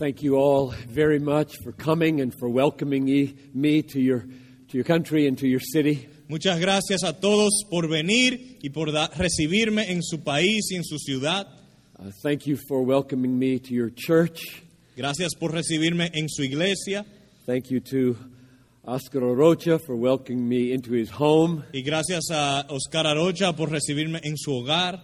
thank you all very much for coming and for welcoming me to your, to your country and to your city. Muchas gracias a todos por venir y por recibirme en su país y en su ciudad. Uh, thank you for welcoming me to your church. Gracias por recibirme en su iglesia Thank you to Oscar Arocha for welcoming me into his home. y gracias a Oscar Arocha por recibirme en su hogar.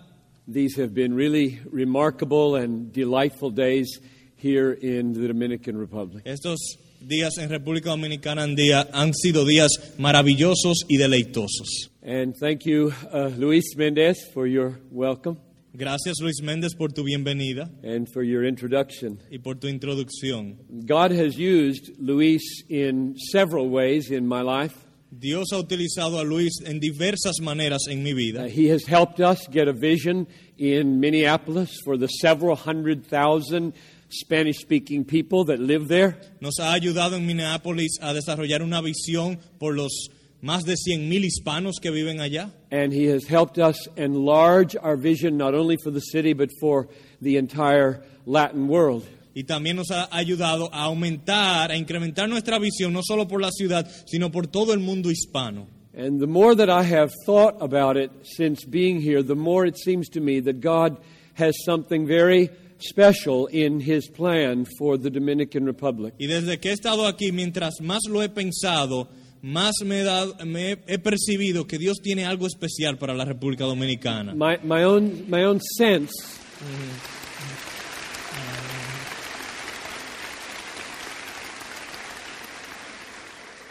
These have been really remarkable and delightful days here in the Dominican Republic. Estos días en República Dominicana han, día- han sido días maravillosos y deleitosos. And thank you, uh, Luis Mendez, for your welcome Gracias Luis Méndez por tu bienvenida and for your introduction. y por tu introducción. God has used Luis in several ways in my life. Dios ha utilizado a Luis en diversas maneras en mi Uh, vida. he has helped us get a vision in Minneapolis for the several hundred thousand Spanish speaking people that live there. Nos ha ayudado en Minneapolis a desarrollar una visión por los más de 100.000 hispanos que viven allá. And he has helped us enlarge our vision not only for the city but for the entire Latin world. Y también nos ha ayudado a aumentar, a incrementar nuestra visión, no solo por la ciudad, sino por todo el mundo hispano. And the more that I have thought about it since being here, the more it seems to me that God has something very special in his plan for the Dominican Republic. Y desde que he estado aquí, mientras más lo he pensado, más me he, dado- me he- he percibido que Dios tiene algo especial para la República Dominicana. My, my, own, my own sense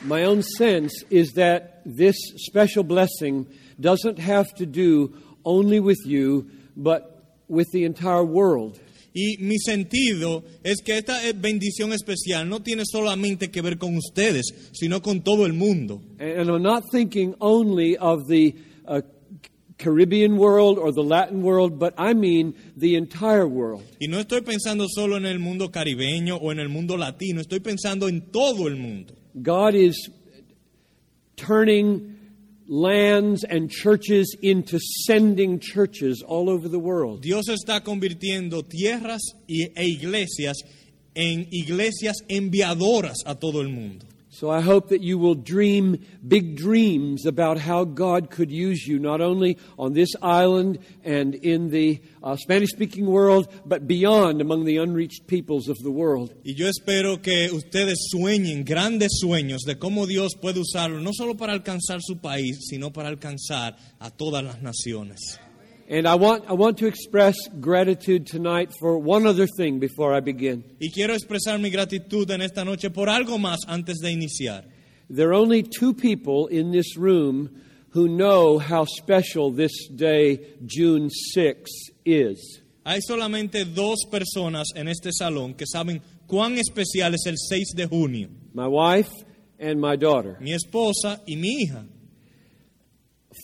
my own sense is that this special blessing doesn't have to do only with you, but with the entire world. Y mi sentido es que esta eh, bendición especial no tiene solamente que ver con ustedes, sino con todo el mundo. And I'm not thinking only of the uh, Caribbean world or the Latin world, but I mean the entire world. Y no estoy pensando solo en el mundo caribeño o en el mundo latino, estoy pensando en todo el mundo. God is turning lands and churches into sending churches all over the world. Dios está convirtiendo tierras y- e iglesias en iglesias enviadoras a todo el mundo. So I hope that you will dream big dreams about how God could use you, not only on this island and in the uh, Spanish speaking world, but beyond among the unreached peoples of the world. Y yo espero que ustedes sueñen grandes sueños de cómo Dios puede usarlo, no solo para alcanzar su país, sino para alcanzar a todas las naciones. And I want, I want to express gratitude tonight for one other thing before I begin. Y quiero expresar mi gratitud en esta noche por algo más antes de iniciar. There are only two people in this room who know how special this day, June 6, is. Hay solamente dos personas en este salón que saben cuán especial es el 6 de junio. My wife and my daughter. Mi esposa y mi hija.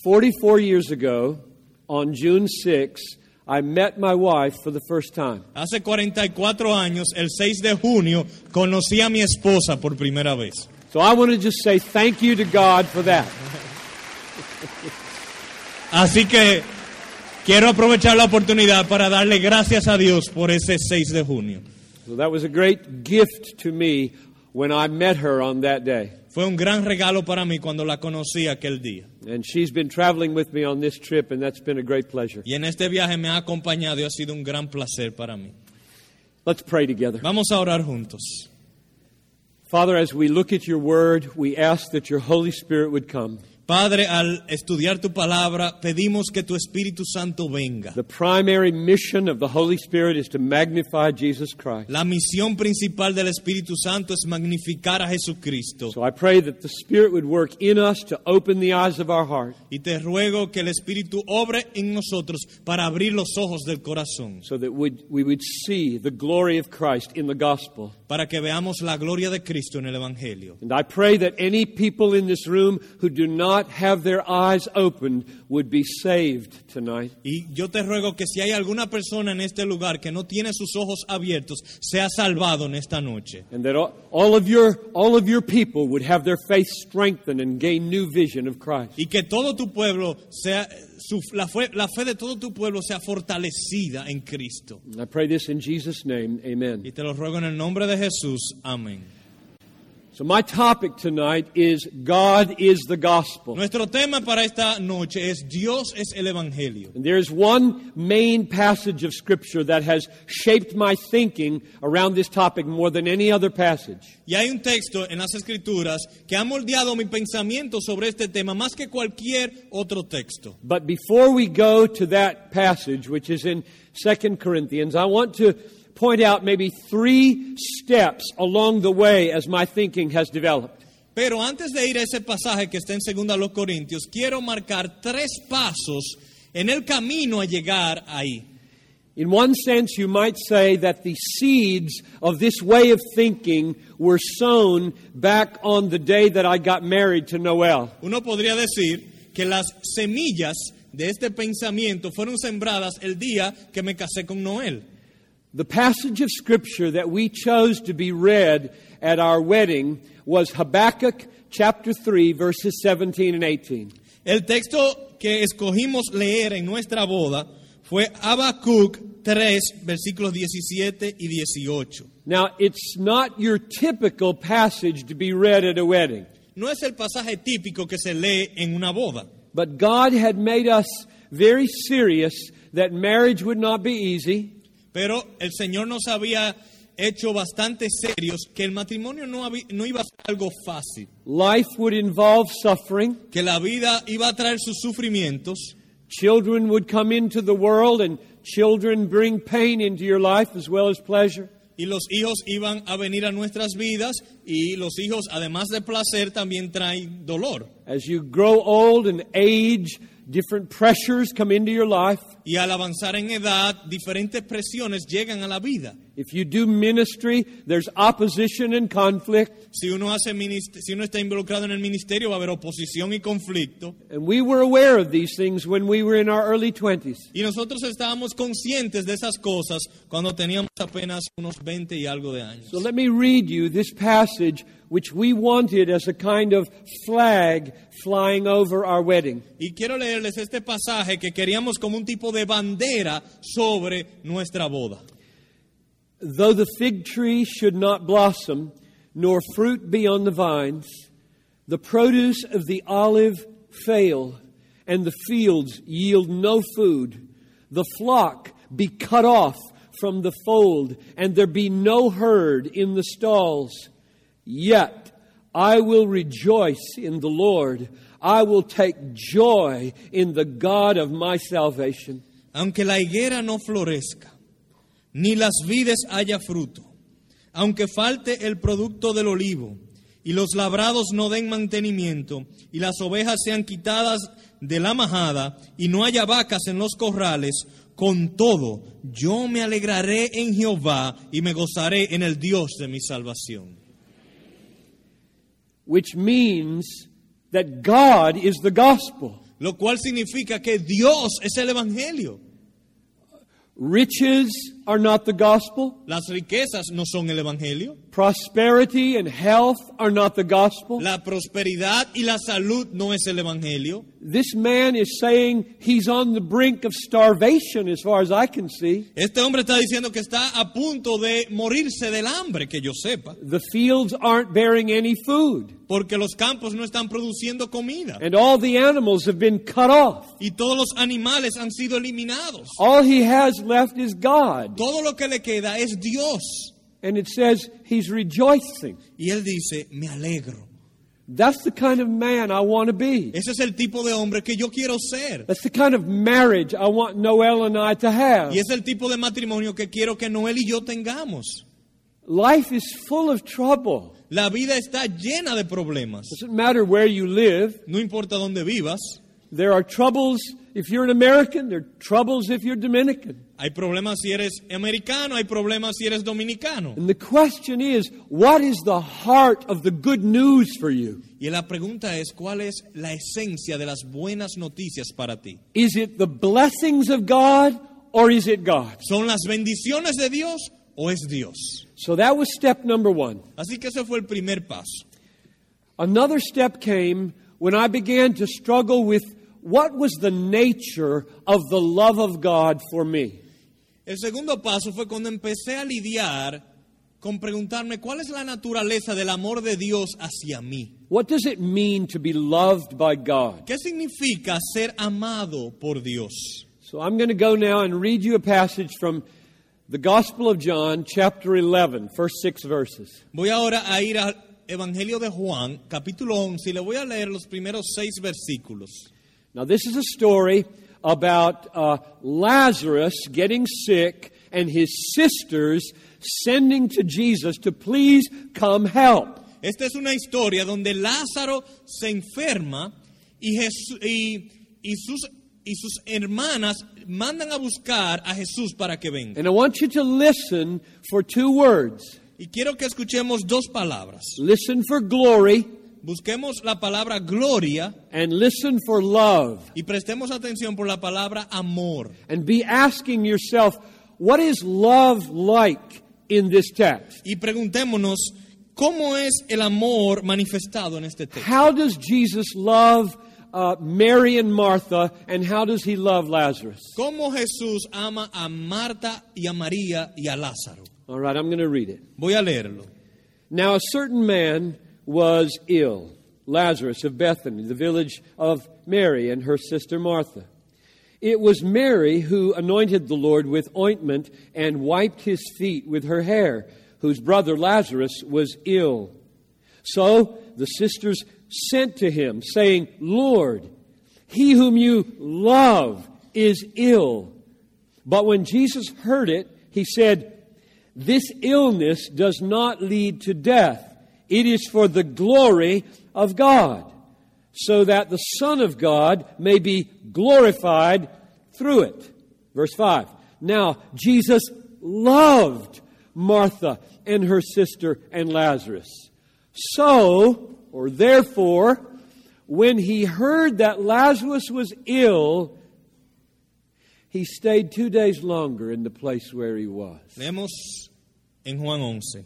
44 years ago, on June 6, I met my wife for the first time. Hace 44 años, el 6 de junio, conocí a mi esposa por primera vez. So I want to just say thank you to God for that. Así que quiero aprovechar la oportunidad para darle gracias a Dios por ese 6 de junio. So that was a great gift to me when I met her on that day. Fue un gran regalo para mí cuando la conocí aquel día. And she's been traveling with me on this trip, and that's been a great pleasure. Y en este viaje me ha acompañado y ha sido un gran placer para mí. Let's pray together. Vamos a orar juntos. Father, as we look at your word, we ask that your Holy Spirit would come. Padre, al estudiar tu palabra, pedimos que tu Espíritu Santo venga. The primary mission of the Holy Spirit is to magnify Jesus Christ. La misión principal del Espíritu Santo es magnificar a Jesucristo. So I pray that the Spirit would work in us to open the eyes of our heart Y te ruego que el Espíritu obre en nosotros para abrir los ojos del corazón, so that we'd, we would see the glory of Christ in the gospel. Para que veamos la gloria de Cristo en el Evangelio. And I pray that any people in this room who do not have their eyes opened would be saved tonight. Y yo te ruego que si hay alguna persona en este lugar que no tiene sus ojos abiertos, sea salvado en esta noche. And that all- all of your all of your people would have their faith strengthened and gain new vision of Christ. Y que todo tu pueblo sea, su- la, fe, la fe de todo tu pueblo sea fortalecida en Cristo. I pray this in Jesus' name. Amen. Y te lo ruego en el nombre de Jesús. Amén. So my topic tonight is God is the gospel. Nuestro tema para esta noche es Dios es el Evangelio. And there's one main passage of Scripture that has shaped my thinking around this topic more than any other passage. Y hay un texto en las Escrituras que ha moldeado mi pensamiento sobre este tema más que cualquier otro texto. But before we go to that passage, which is in 2 Corinthians, I want to point out maybe three steps along the way as my thinking has developed. Pero antes de ir a ese pasaje que está en 2 los Corintios, quiero marcar tres pasos en el camino a llegar ahí. In one sense, you might say that the seeds of this way of thinking were sown back on the day that I got married to Noel. Uno podría decir que las semillas de este pensamiento fueron sembradas el día que me casé con Noel. The passage of Scripture that we chose to be read at our wedding was Habakkuk chapter 3, verses 17 and 18. El texto que escogimos leer en nuestra boda fue Habacuc 3, versículos 17 y 18. Now, it's not your typical passage to be read at a wedding, No es el pasaje típico que se lee en una boda, but God had made us very serious that marriage would not be easy, pero el Señor nos había hecho bastante serios que el matrimonio no, no iba a ser algo fácil, life would involve suffering, que la vida iba a traer sus sufrimientos, children would come into the world, and children bring pain into your life as well as pleasure. y los hijos iban a venir a nuestras vidas y los hijos, además de placer, también traen dolor. As you grow old and age, different pressures come into your life. Y al avanzar en edad, diferentes presiones llegan a la vida. If you do ministry, there's opposition and conflict. Si uno, hace si uno está involucrado en el ministerio, va a haber oposición y conflicto. And we were aware of these things when we were in our early 20s. Y nosotros estábamos conscientes de esas cosas cuando teníamos apenas unos 20 y algo de años. So let me read you this passage which we wanted as a kind of flag flying over our wedding. Y quiero leerles este pasaje que queríamos como un tipo de bandera sobre nuestra boda. Though the fig tree should not blossom, nor fruit be on the vines, the produce of the olive fail, and the fields yield no food, the flock be cut off from the fold, and there be no herd in the stalls. Yet I will rejoice in the Lord. I will take joy in the God of my salvation. Aunque la higuera no florezca, ni las vides haya fruto, aunque falte el producto del olivo, y los labrados no den mantenimiento, y las ovejas sean quitadas de la majada, y no haya vacas en los corrales, con todo yo me alegraré en Jehová y me gozaré en el Dios de mi salvación. Which means that God is the gospel. Lo cual significa que Dios es el Evangelio. Riches are not the gospel. Las riquezas no son el Evangelio. Prosperity and health are not the gospel. La prosperidad y la salud no es el Evangelio. This man is saying he's on the brink of starvation, as far as I can see. Este hombre está diciendo que está a punto de morirse del hambre, que yo sepa, The fields aren't bearing any food, porque los campos no están produciendo comida and all the animals have been cut off. y todos los animales han sido eliminados. All he has left is God. Todo lo que le queda es Dios. And it says he's rejoicing. Y él dice, me alegro. That's the kind of man I want to be. Ese es el tipo de hombre que yo quiero ser. That's the kind of marriage I want Noel and I to have. Y es el tipo de matrimonio que quiero que Noel y yo tengamos. Life is full of trouble. La vida está llena de problemas. Doesn't matter where you live. No importa dónde vivas. There are troubles if you're an American, there are troubles if you're Dominican. Hay problemas si eres americano, hay problemas si eres dominicano. And the question is, what is the heart of the good news for you? Y la pregunta es, ¿cuál es la esencia de las buenas noticias para ti? Is it the blessings of God or is it God? ¿Son las bendiciones de Dios o es Dios? So that was step number one. Así que ese fue el primer paso. Another step came when I began to struggle with what was the nature of the love of God for me. El segundo paso fue cuando empecé a lidiar con preguntarme cuál es la naturaleza del amor de Dios hacia mí. What does it mean to be loved by God? ¿Qué significa ser amado por Dios? So I'm going to go now and read you a passage from the Gospel of John, chapter 11, first six verses. Voy ahora a ir al Evangelio de Juan, capítulo 11, y le voy a leer los primeros seis versículos. Now, this is a story about uh, Lazarus getting sick and his sisters sending to Jesus to please come help. Esta es una historia donde Lázaro se enferma y, Jesús, y, y sus, y sus hermanas mandan a buscar a Jesús para que venga. And I want you to listen for two words. Y quiero que escuchemos dos palabras. Listen for glory Busquemos la palabra gloria and listen for love. y prestemos atención por la palabra amor. And be asking yourself, what is love like in this text? Y preguntémonos, ¿cómo es el amor manifestado en este texto? How does Jesus love uh, Mary and Martha, and how does he love Lazarus? ¿Cómo Jesús ama a Marta y a María y a Lázaro? All right, I'm going to read it. Voy a leerlo. Now, a certain man was ill, Lazarus of Bethany, the village of Mary and her sister Martha. It was Mary who anointed the Lord with ointment and wiped his feet with her hair, whose brother Lazarus was ill. So the sisters sent to him, saying, Lord, he whom you love is ill. But when Jesus heard it, he said, This illness does not lead to death. It is for the glory of God, so that the Son of God may be glorified through it. Verse 5. Now, Jesus loved Martha and her sister and Lazarus. So, or therefore, when he heard that Lazarus was ill, he stayed two days longer in the place where he was. Leemos en Juan 11.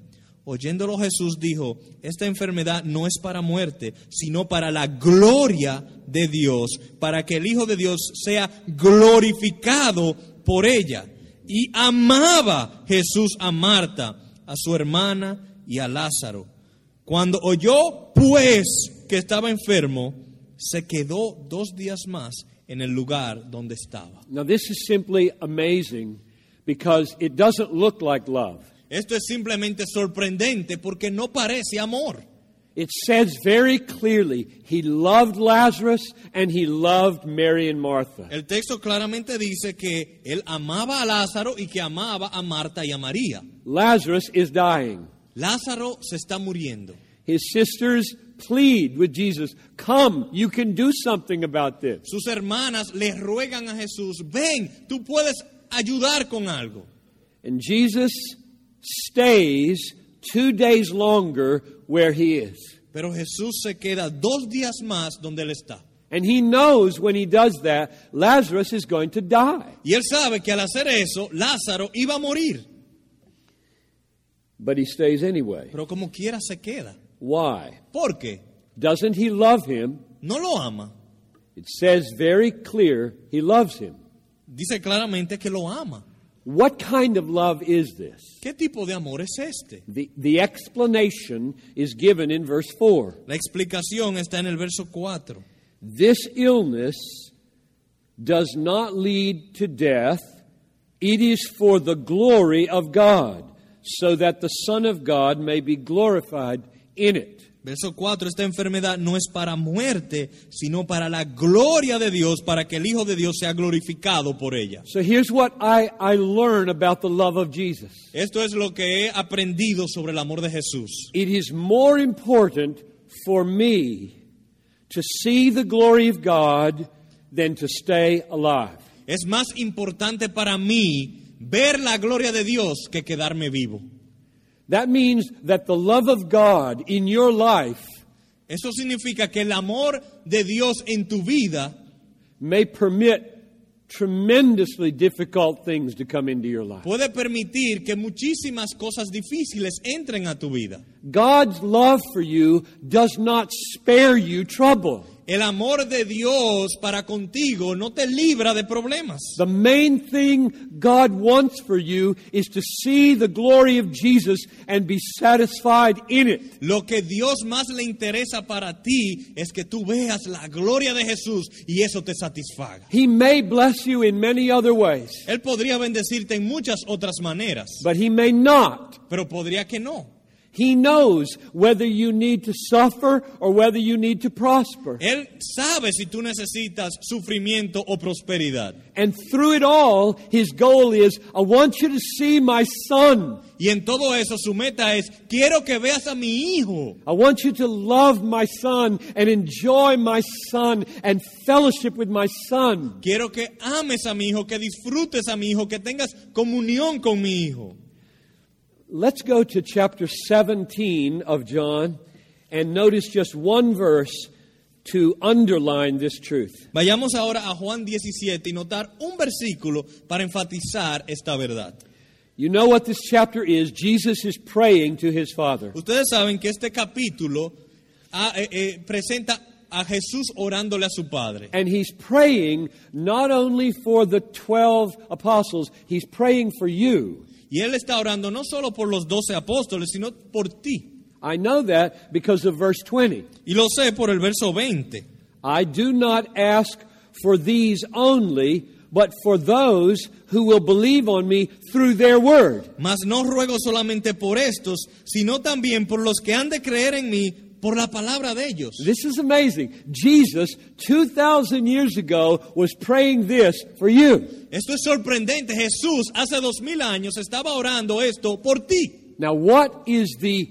Oyéndolo Jesús dijo, esta enfermedad no es para muerte, sino para la gloria de Dios, para que el Hijo de Dios sea glorificado por ella. Y amaba Jesús a Marta, a su hermana y a Lázaro. Cuando oyó pues que estaba enfermo, se quedó dos días más en el lugar donde estaba. Now, this is simply amazing because it doesn't look like love. Esto es simplemente sorprendente porque no parece amor. It says very clearly he loved Lazarus and he loved Mary and Martha. El texto claramente dice que él amaba a Lázaro y que amaba a Marta y a María. Lazarus is dying. Lázaro se está muriendo. His sisters plead with Jesus, Come, you can do something about this. Sus hermanas le ruegan a Jesús, ven, tú puedes ayudar con algo. And Jesus stays two days longer where he is. Pero Jesús se queda dos días más donde él está. And he knows when he does that, Lazarus is going to die. Y él sabe que al hacer eso, Lázaro iba a morir. But he stays anyway. Pero como quiera se queda. Why? ¿Por qué? Doesn't he love him? No lo ama. It says very clear he loves him. Dice claramente que lo ama. What kind of love is this? ¿Qué tipo de amor es este? The, the explanation is given in verse 4. La explicación está en el verso 4. This illness does not lead to death, it is for the glory of God, so that the Son of God may be glorified in it. Verso 4, esta enfermedad no es para muerte, sino para la gloria de Dios, para que el Hijo de Dios sea glorificado por ella. So here's what I, I learn about the love of Jesus Esto es lo que he aprendido sobre el amor de Jesús. it is more important for me to see the glory of God than to stay alive. Es más importante para mí ver la gloria de Dios que quedarme vivo. That means that the love of God in your life Eso significa que el amor de Dios en tu vida may permit tremendously difficult things to come into your life. puede permitir que muchísimas cosas difíciles entren a tu vida. God's love for you does not spare you trouble. El amor de Dios para contigo no te libra de problemas. The main thing God wants for you is to see the glory of Jesus and be satisfied in it. Lo que Dios más le interesa para ti es que tú veas la gloria de Jesús y eso te satisfaga. He may bless you in many other ways, Él podría bendecirte en muchas otras maneras, but He may not. pero podría que no. He knows whether you need to suffer or whether you need to prosper. Él sabe si tú necesitas sufrimiento o prosperidad. And through it all, His goal is I want you to see my son. Y en todo eso su meta es, quiero que veas a mi hijo. I want you to love my son and enjoy my son and fellowship with my son. Quiero que ames a mi hijo, que disfrutes a mi hijo, que tengas comunión con mi hijo. Let's go to chapter 17 of John and notice just one verse to underline this truth. Vayamos ahora a Juan 17 y notar un versículo para enfatizar esta verdad. You know what this chapter is. Jesus is praying to his Father. Ustedes saben que este capítulo ah, eh, eh, presenta a Jesús orándole a su Padre. And he's praying not only for the 12 apostles, he's praying for you. Y él está orando no solo por los doce apóstoles, sino por ti. I know that because of verse 20. Y lo sé por el verso 20. I do not ask for these only, but for those who will believe on me through their word. Mas no ruego solamente por estos, sino también por los que han de creer en mí por la palabra de ellos. This is amazing. Jesus, 2,000 years ago, was praying this for you. Esto es sorprendente. Jesús hace dos mil años estaba orando esto por ti. Now, what is the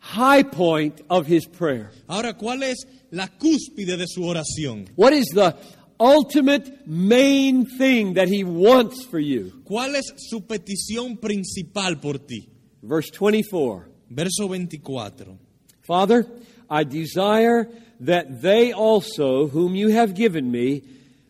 high point of his prayer? Ahora, ¿cuál es la cúspide de su oración? What is the ultimate main thing that he wants for you? ¿Cuál es su petición principal por ti? Verse 24. Verso 24. Father, I desire that they also, whom you have given me,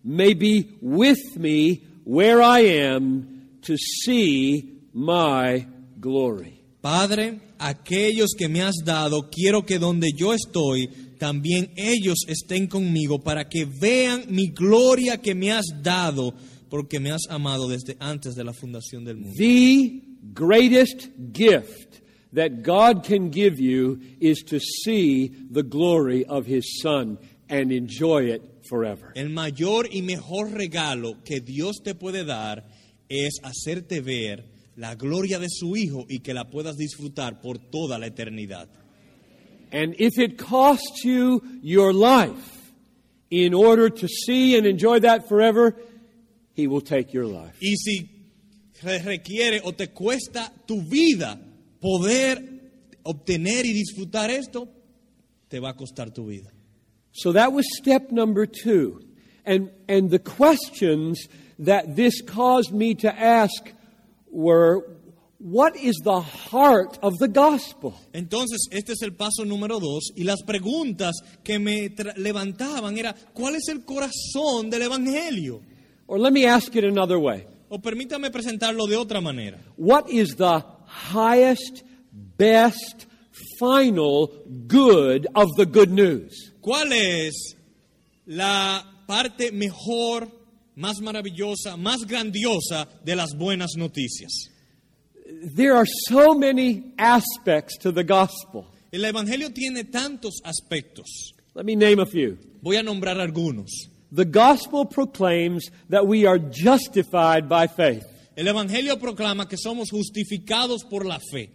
may be with me where I am to see my glory. Padre, aquellos que me has dado, quiero que donde yo estoy, también ellos estén conmigo para que vean mi gloria que me has dado, porque me has amado desde antes de la fundación del mundo. The greatest gift that God can give you is to see the glory of His Son and enjoy it forever. El mayor y mejor regalo que Dios te puede dar es hacerte ver la gloria de su Hijo y que la puedas disfrutar por toda la eternidad. And if it costs you your life in order to see and enjoy that forever, He will take your life. Y si requiere o te cuesta tu vida poder obtener y disfrutar esto, te va a costar tu vida. So that was step number two. And, and the questions that this caused me to ask were what is the heart of the gospel? Entonces, este es el paso número dos. Y las preguntas que me levantaban era, ¿cuál es el corazón del Evangelio? Or let me ask it another way. O permítame presentarlo de otra manera. What is the highest, best, final good of the good news? ¿Cuál es la parte mejor, más maravillosa, más grandiosa de las buenas noticias? There are so many aspects to the gospel. El Evangelio tiene tantos aspectos. Let me name a few. Voy a nombrar algunos. The gospel proclaims that we are justified by faith. El Evangelio proclama que somos justificados por la fe.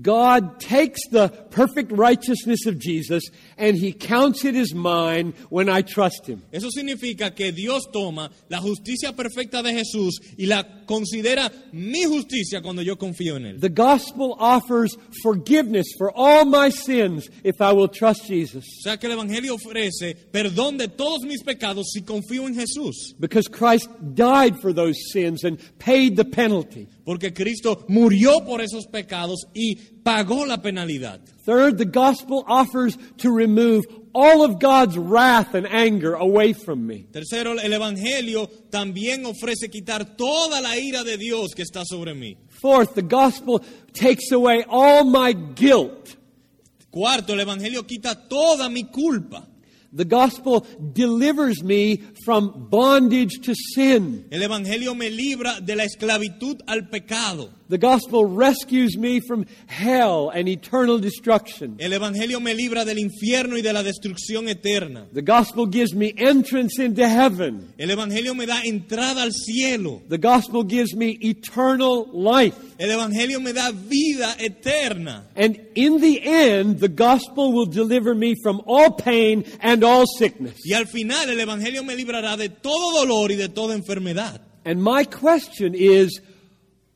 God takes the perfect righteousness of Jesus and he counts it as mine when I trust him. Eso significa que Dios toma la justicia perfecta de Jesús y la considera mi justicia cuando yo confío en Él. The gospel offers forgiveness for all my sins if I will trust Jesus. O sea que el Evangelio ofrece perdón de todos mis pecados si confío en Jesús. Because Christ died for those sins and paid the penalty. Porque Cristo murió por esos pecados y pagó la penalidad. Third, the gospel offers to remove all of God's wrath and anger away from me. Tercero, el Evangelio también ofrece quitar toda la ira de Dios que está sobre mí. Fourth, the gospel takes away all my guilt. Cuarto, el Evangelio quita toda mi culpa. The gospel delivers me from bondage to sin. El Evangelio me libra de la esclavitud al pecado. The gospel rescues me from hell and eternal destruction. El Evangelio me libra del infierno y de la destrucción eterna. The gospel gives me entrance into heaven. El Evangelio me da entrada al cielo. The gospel gives me eternal life. El Evangelio me da vida eterna. And in the end, the gospel will deliver me from all pain and all sickness. Y al final el Evangelio me librará de todo dolor y de toda enfermedad. And my question is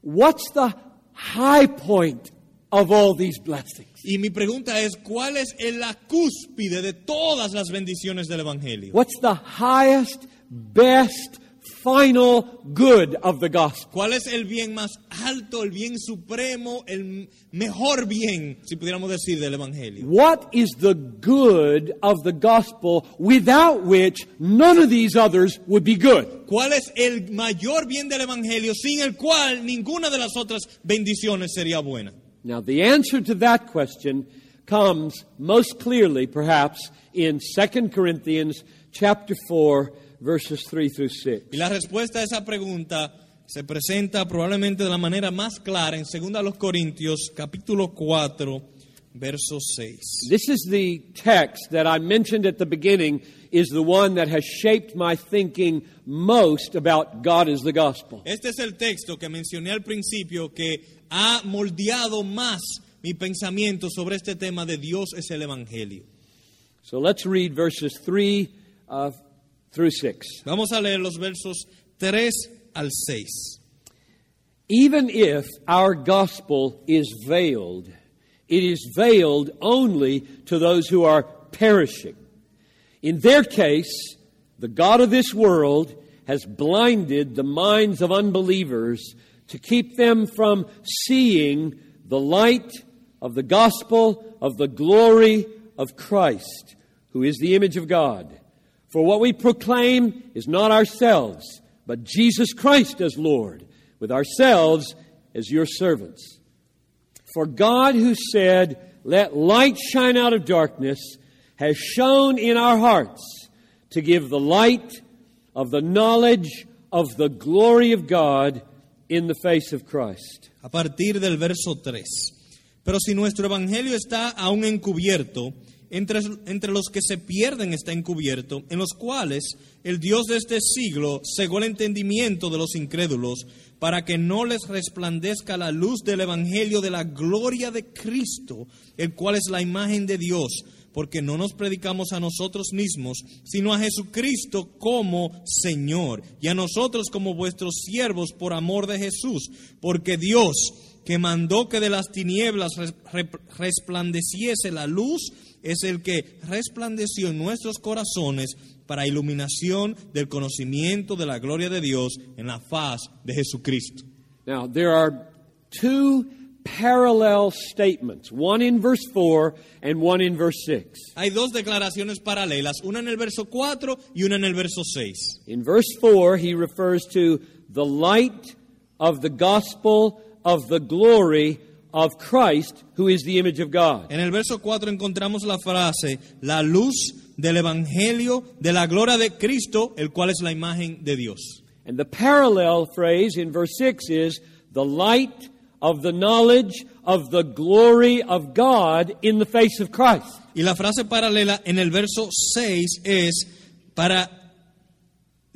what's the high point of all these blessings? Y mi pregunta es, ¿cuál es la cúspide de todas las bendiciones del Evangelio? What's the highest, best, final good of the gospel? ¿Cuál es el bien más alto, el bien supremo, el mejor bien, si pudiéramos decir, del Evangelio? What is the good of the gospel without which none of these others would be good? ¿Cuál es el mayor bien del Evangelio sin el cual ninguna de las otras bendiciones sería buena? Now, the answer to that question comes most clearly, perhaps, in 2 Corinthians chapter 4, verses 3 through 6. Y la respuesta a esa pregunta se presenta probablemente de la manera más clara en 2 Corintios capítulo 4, verso 6. This is the text that I mentioned at the beginning is the one that has shaped my thinking most about God as the gospel. Este es el texto que mencioné al principio que ha moldeado más mi pensamiento sobre este tema de Dios es el Evangelio. So let's read verses 3 uh, through 6. Vamos a leer los versos 3 al 6. Even if our gospel is veiled, it is veiled only to those who are perishing. In their case, the God of this world has blinded the minds of unbelievers to keep them from seeing the light of the gospel of the glory of Christ, who is the image of God. For what we proclaim is not ourselves, but Jesus Christ as Lord, with ourselves as your servants. For God, who said, Let light shine out of darkness, has shone in our hearts to give the light of the knowledge of the glory of God in the face of Christ. A partir del verso 3. Pero si nuestro evangelio está aún encubierto, entre, entre los que se pierden está encubierto, en los cuales el Dios de este siglo cegó el entendimiento de los incrédulos, para que no les resplandezca la luz del evangelio de la gloria de Cristo, el cual es la imagen de Dios, porque no nos predicamos a nosotros mismos, sino a Jesucristo como Señor, y a nosotros como vuestros siervos por amor de Jesús, porque Dios, que mandó que de las tinieblas resplandeciese la luz, es el que resplandeció en nuestros corazones para iluminación del conocimiento de la gloria de Dios en la faz de Jesucristo. Now, there are two parallel statements, one in verse 4 and one in verse 6. Hay dos declaraciones paralelas, una en el verso 4 y una en el verso 6. In verse 4, he refers to the light of the gospel of the glory of Christ, who is the image of God. En el verso 4 encontramos la frase, la luz del Evangelio de la gloria de Cristo, el cual es la imagen de Dios. And the parallel phrase in verse 6 is the light of the knowledge of the glory of God in the face of Christ. Y la frase paralela en el verso 6 es para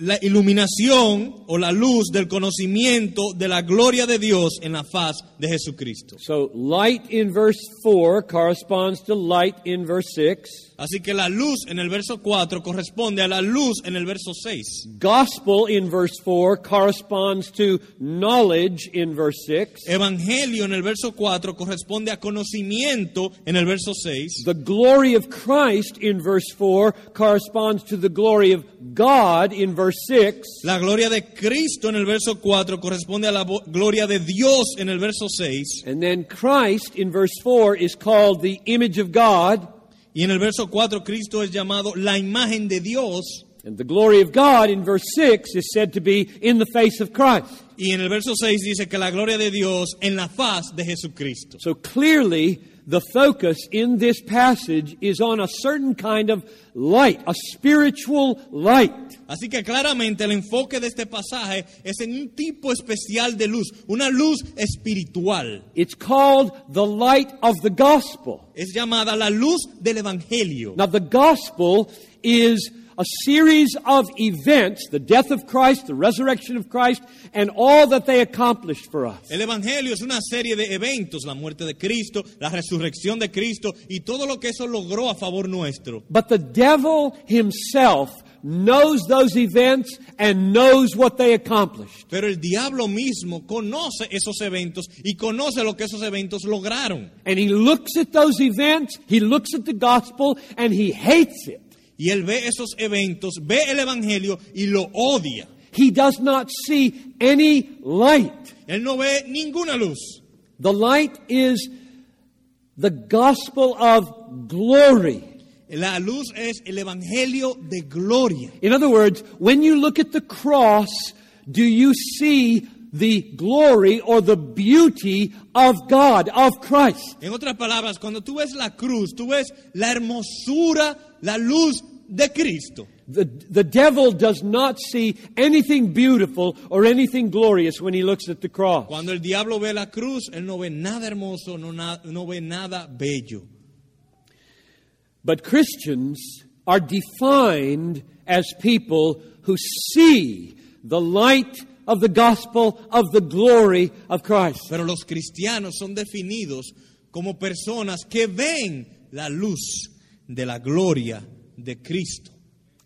la iluminación o la luz del conocimiento de la gloria de Dios en la faz de Jesucristo. So, light in verse 4 corresponds to light in verse 6. Así que la luz en el verso 4 corresponde a la luz en el verso 6. Gospel in verse 4 corresponds to knowledge in verse 6. Evangelio en el verso 4 corresponde a conocimiento en el verso 6. The glory of Christ in verse 4 corresponds to the glory of God in verse 6. La gloria de Cristo en el verso 4 corresponde a la gloria de Dios en el verso 6. And then Christ in verse 4 is called the image of God. Y en el verso 4 Cristo es llamado la imagen de Dios. And the glory of God in verse 6 is said to be in the face of Christ. Y en el verso 6 dice que la gloria de Dios en la faz de Jesucristo. So clearly, the focus in this passage is on a certain kind of light, a spiritual light. Así que claramente el enfoque de este pasaje es en un tipo especial de luz, una luz espiritual. It's called the light of the gospel. Es llamada la luz del Evangelio. Now, the gospel is a series of events the death of Christ, the resurrection of Christ, and all that they accomplished for us. El Evangelio es una serie de eventos, la muerte de Cristo, la resurrección de Cristo y todo lo que eso logró a favor nuestro. But the devil himself knows those events and knows what they accomplished. Pero el diablo mismo conoce esos eventos y conoce lo que esos eventos lograron. And he looks at those events, he looks at the gospel, and he hates it. Y él ve esos eventos, ve el Evangelio y lo odia. He does not see any light. Él no ve ninguna luz. The light is the gospel of glory. La luz es el Evangelio de gloria. In other words, when you look at the cross, do you see the glory or the beauty of God, of Christ? En otras palabras, cuando tú ves la cruz, tú ves la hermosura, la luz de Cristo. The, the devil does not see anything beautiful or anything glorious when he looks at the cross. Cuando el diablo ve la cruz, él no ve nada hermoso, no, na- no ve nada bello. But Christians are defined as people who see the light of the gospel of the glory of Christ. Pero los cristianos son definidos como personas que ven la luz de la gloria de Cristo.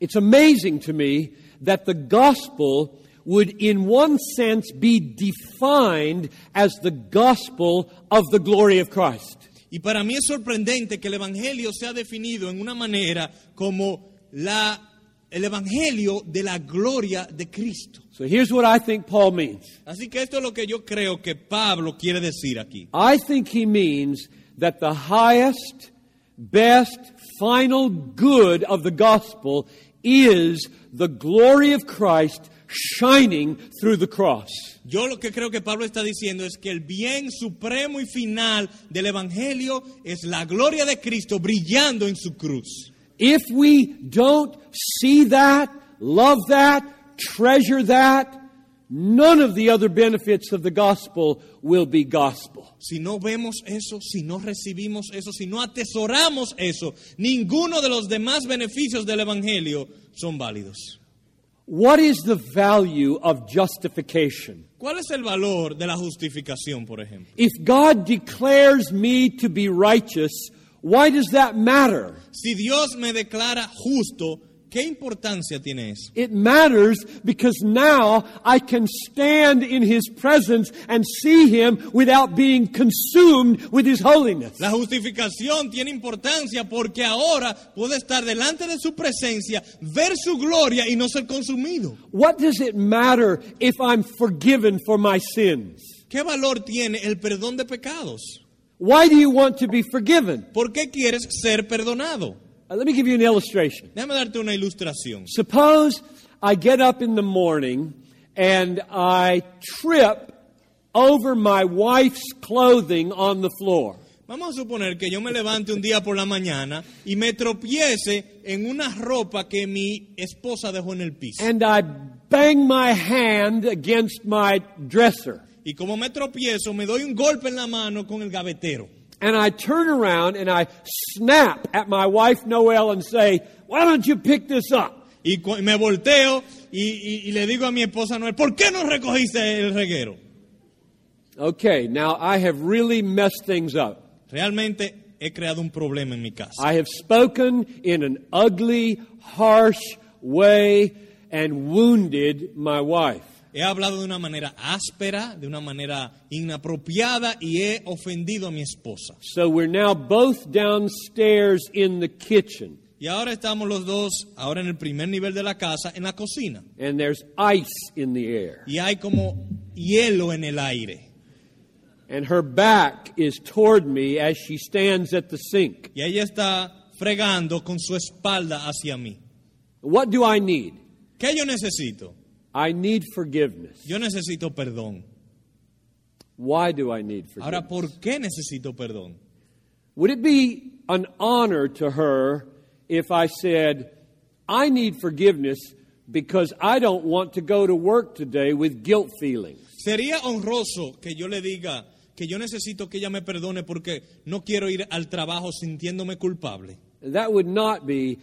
It's amazing to me that the gospel would, in one sense, be defined as the gospel of the glory of Christ. Y para mí es sorprendente que el Evangelio sea definido en una manera como la, el Evangelio de la gloria de Cristo. So here's what I think Paul means Así que esto es lo que yo creo que Pablo quiere decir aquí. I think he means that the highest, best, final good of the gospel is the glory of Christ shining through the cross. Yo lo que creo que Pablo está diciendo es que el bien supremo y final del Evangelio es la gloria de Cristo brillando en su cruz. If we don't see that, love that, treasure that, none of the other benefits of the gospel will be gospel. Si no vemos eso, si no recibimos eso, si no atesoramos eso, ninguno de los demás beneficios del Evangelio son válidos. What is the value of justification? ¿Cuál es el valor de la justificación, por ejemplo? If God declares me to be righteous, why does that matter? Si Dios me declara justo, ¿qué importancia tiene eso? It matters because now I can stand in His presence and see Him without being consumed with His holiness. La justificación tiene importancia porque ahora puedo estar delante de su presencia, ver su gloria y no ser consumido. What does it matter if I'm forgiven for my sins? ¿Qué valor tiene el perdón de pecados? Why do you want to be forgiven? ¿Por qué quieres ser perdonado? Uh, let me give you an illustration. Déjame darte una ilustración. Suppose I get up in the morning and I trip over my wife's clothing on the floor. Vamos a suponer que yo me levante un día por la mañana y me tropiece en una ropa que mi esposa dejó en el piso. And I bang my hand against my dresser. Y como me tropiezo, me doy un golpe en la mano con el gavetero. And I turn around and I snap at my wife Noel and say, Why don't you pick this up? Y me volteo y, y- y le digo a mi esposa Noel, ¿por qué no recogiste el reguero? Okay, now I have really messed things up. Realmente he creado un problema en mi casa. I have spoken in an ugly, harsh way and wounded my wife. He hablado de una manera áspera, de una manera inapropiada y he ofendido a mi esposa. So we're now both downstairs in the kitchen, Y ahora estamos los dos, ahora en el primer nivel de la casa, en la cocina. and there's ice in the air. Y hay como hielo en el aire. And her back is toward me as she stands at the sink. Y ella está fregando con su espalda hacia mí. What do I need? ¿Qué yo necesito? I need forgiveness. Yo necesito perdón. Why do I need Ahora, forgiveness? ¿por qué necesito perdón? Would it be an honor to her if I said, I need forgiveness because I don't want to go to work today with guilt feelings? Sería honroso que yo le diga que yo necesito que ella me perdone porque no quiero ir al trabajo sintiéndome culpable. That would not be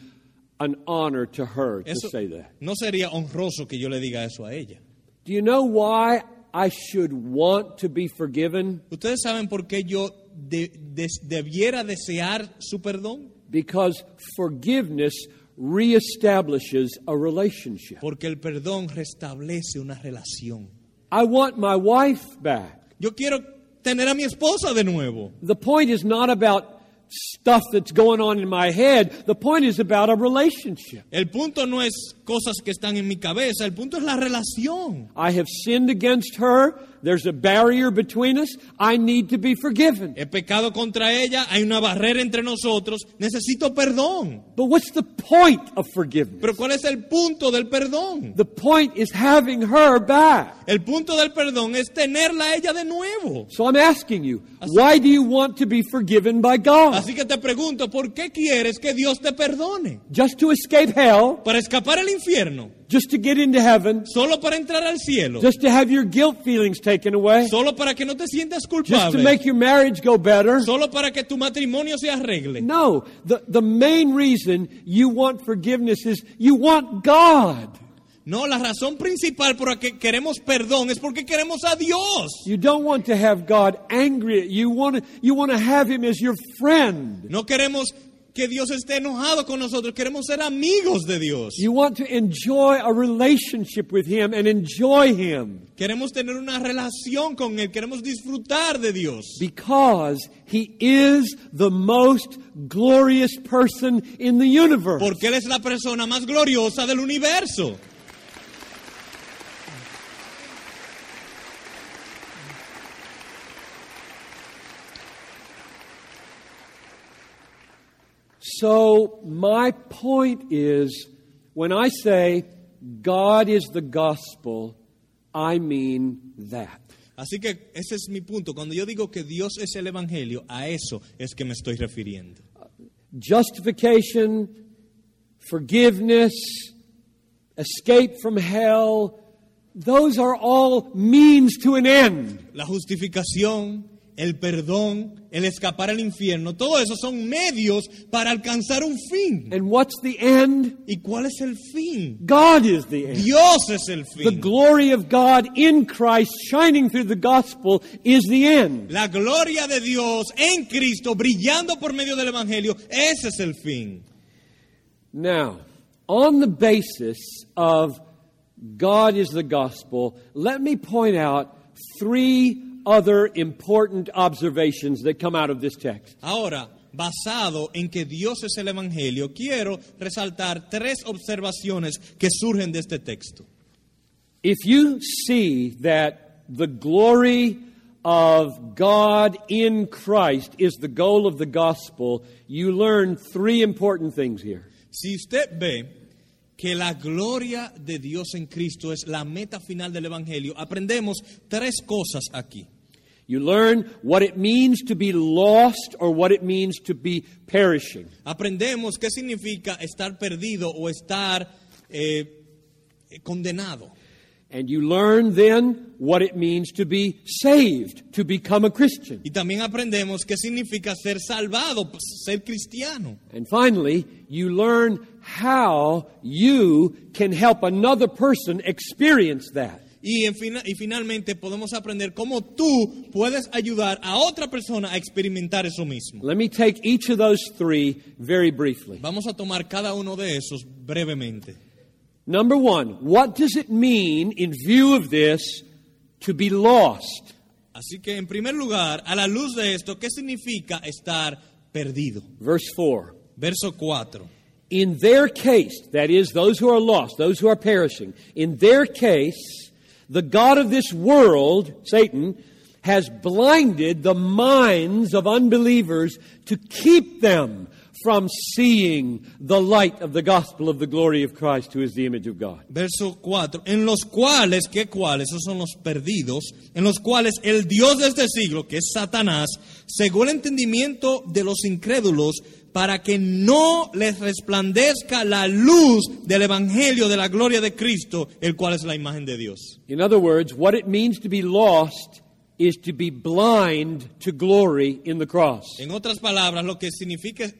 an honor to her to Eso say that. no sería honroso que yo le diga eso a ella. Do you know why I should want to be forgiven? ¿Ustedes saben por qué yo de- des- debiera desear su perdón? Because forgiveness reestablishes a relationship. Porque el perdón restablece una relación. I want my wife back. Yo quiero tener a mi esposa de nuevo. The point is not about stuff that's going on in my head. The point is about a relationship. El punto no es cosas que están en mi cabeza, el punto es la relación. I have sinned against her. There's a barrier between us. I need to be forgiven. He pecado contra ella, hay una barrera entre nosotros, necesito perdón. But what's the point of forgiveness? Pero ¿cuál es el punto del perdón? The point is having her back. El punto del perdón es tenerla a ella de nuevo. So I'm asking you, why do you want to be forgiven by God? Así que te pregunto, ¿por qué quieres que Dios te perdone? Just to escape hell? ¿Para escapar el infierno? Just to get into heaven? ¿Solo para entrar al cielo? Just to have your guilt feelings taken away? ¿Solo para que no te sientas culpable, Just to make your marriage go better? ¿Solo para que tu matrimonio se arregle? No, the, the main reason you want forgiveness is you want God. No, la razón principal por la que queremos perdón es porque queremos a Dios. You don't want to have God angry at you. You want to, you want to have Him as your friend. No queremos que Dios esté enojado con nosotros, queremos ser amigos de Dios. You want to enjoy a relationship with Him and enjoy Him Queremos tener una relación con Él, queremos disfrutar de Dios. because He is the most glorious person in the universe. Porque Él es la persona más gloriosa del universo. So, my point is when I say God is the gospel, I mean that. Así que ese es mi punto. Cuando yo digo que Dios es el Evangelio, a eso es que me estoy refiriendo. Justification, forgiveness, escape from hell, those are all means to an end. La justificación, el perdón, el escapar al infierno, todo eso son medios para alcanzar un fin. And what's the end? ¿Y cuál es el fin? God is the end. Dios es el The glory of God in Christ shining through the gospel is the end. La gloria de Dios en Cristo, brillando por medio del Evangelio, ese es el fin. Now, on the basis of God is the gospel, let me point out three other important observations that come out of this text. Ahora, basado en que Dios es el Evangelio, quiero resaltar tres observaciones que surgen de este texto. If you see that the glory of God in Christ is the goal of the gospel, you learn three important things here. Si usted ve que la gloria de Dios en Cristo es la meta final del Evangelio, aprendemos tres cosas aquí. You learn what it means to be lost or what it means to be perishing. Aprendemos qué significa estar perdido o estar eh, condenado. And you learn then what it means to be saved, to become a Christian. Y también aprendemos qué significa ser salvado, ser cristiano. And finally, you learn how you can help another person experience that. Y, en fina- y finalmente podemos aprender cómo tú puedes ayudar a otra persona a experimentar eso mismo. Let me take each of those three very briefly. Vamos a tomar cada uno de esos brevemente. Number one, what does it mean in view of this to be lost? Así que en primer lugar, a la luz de esto, ¿qué significa estar perdido? Verse 4. Verso 4. In their case, that is, those who are lost, those who are perishing, in their case, the God of this world, Satan, has blinded the minds of unbelievers to keep them from seeing the light of the gospel of the glory of Christ, who is the image of God. Verso 4. En los cuales, ¿qué cuáles? Esos son los perdidos. En los cuales el Dios de este siglo, que es Satanás, según el entendimiento de los incrédulos para que no les resplandezca la luz del Evangelio de la gloria de Cristo, el cual es la imagen de Dios. In other words, what it means to be lost is to be blind to glory in the cross. En otras palabras, lo que significa,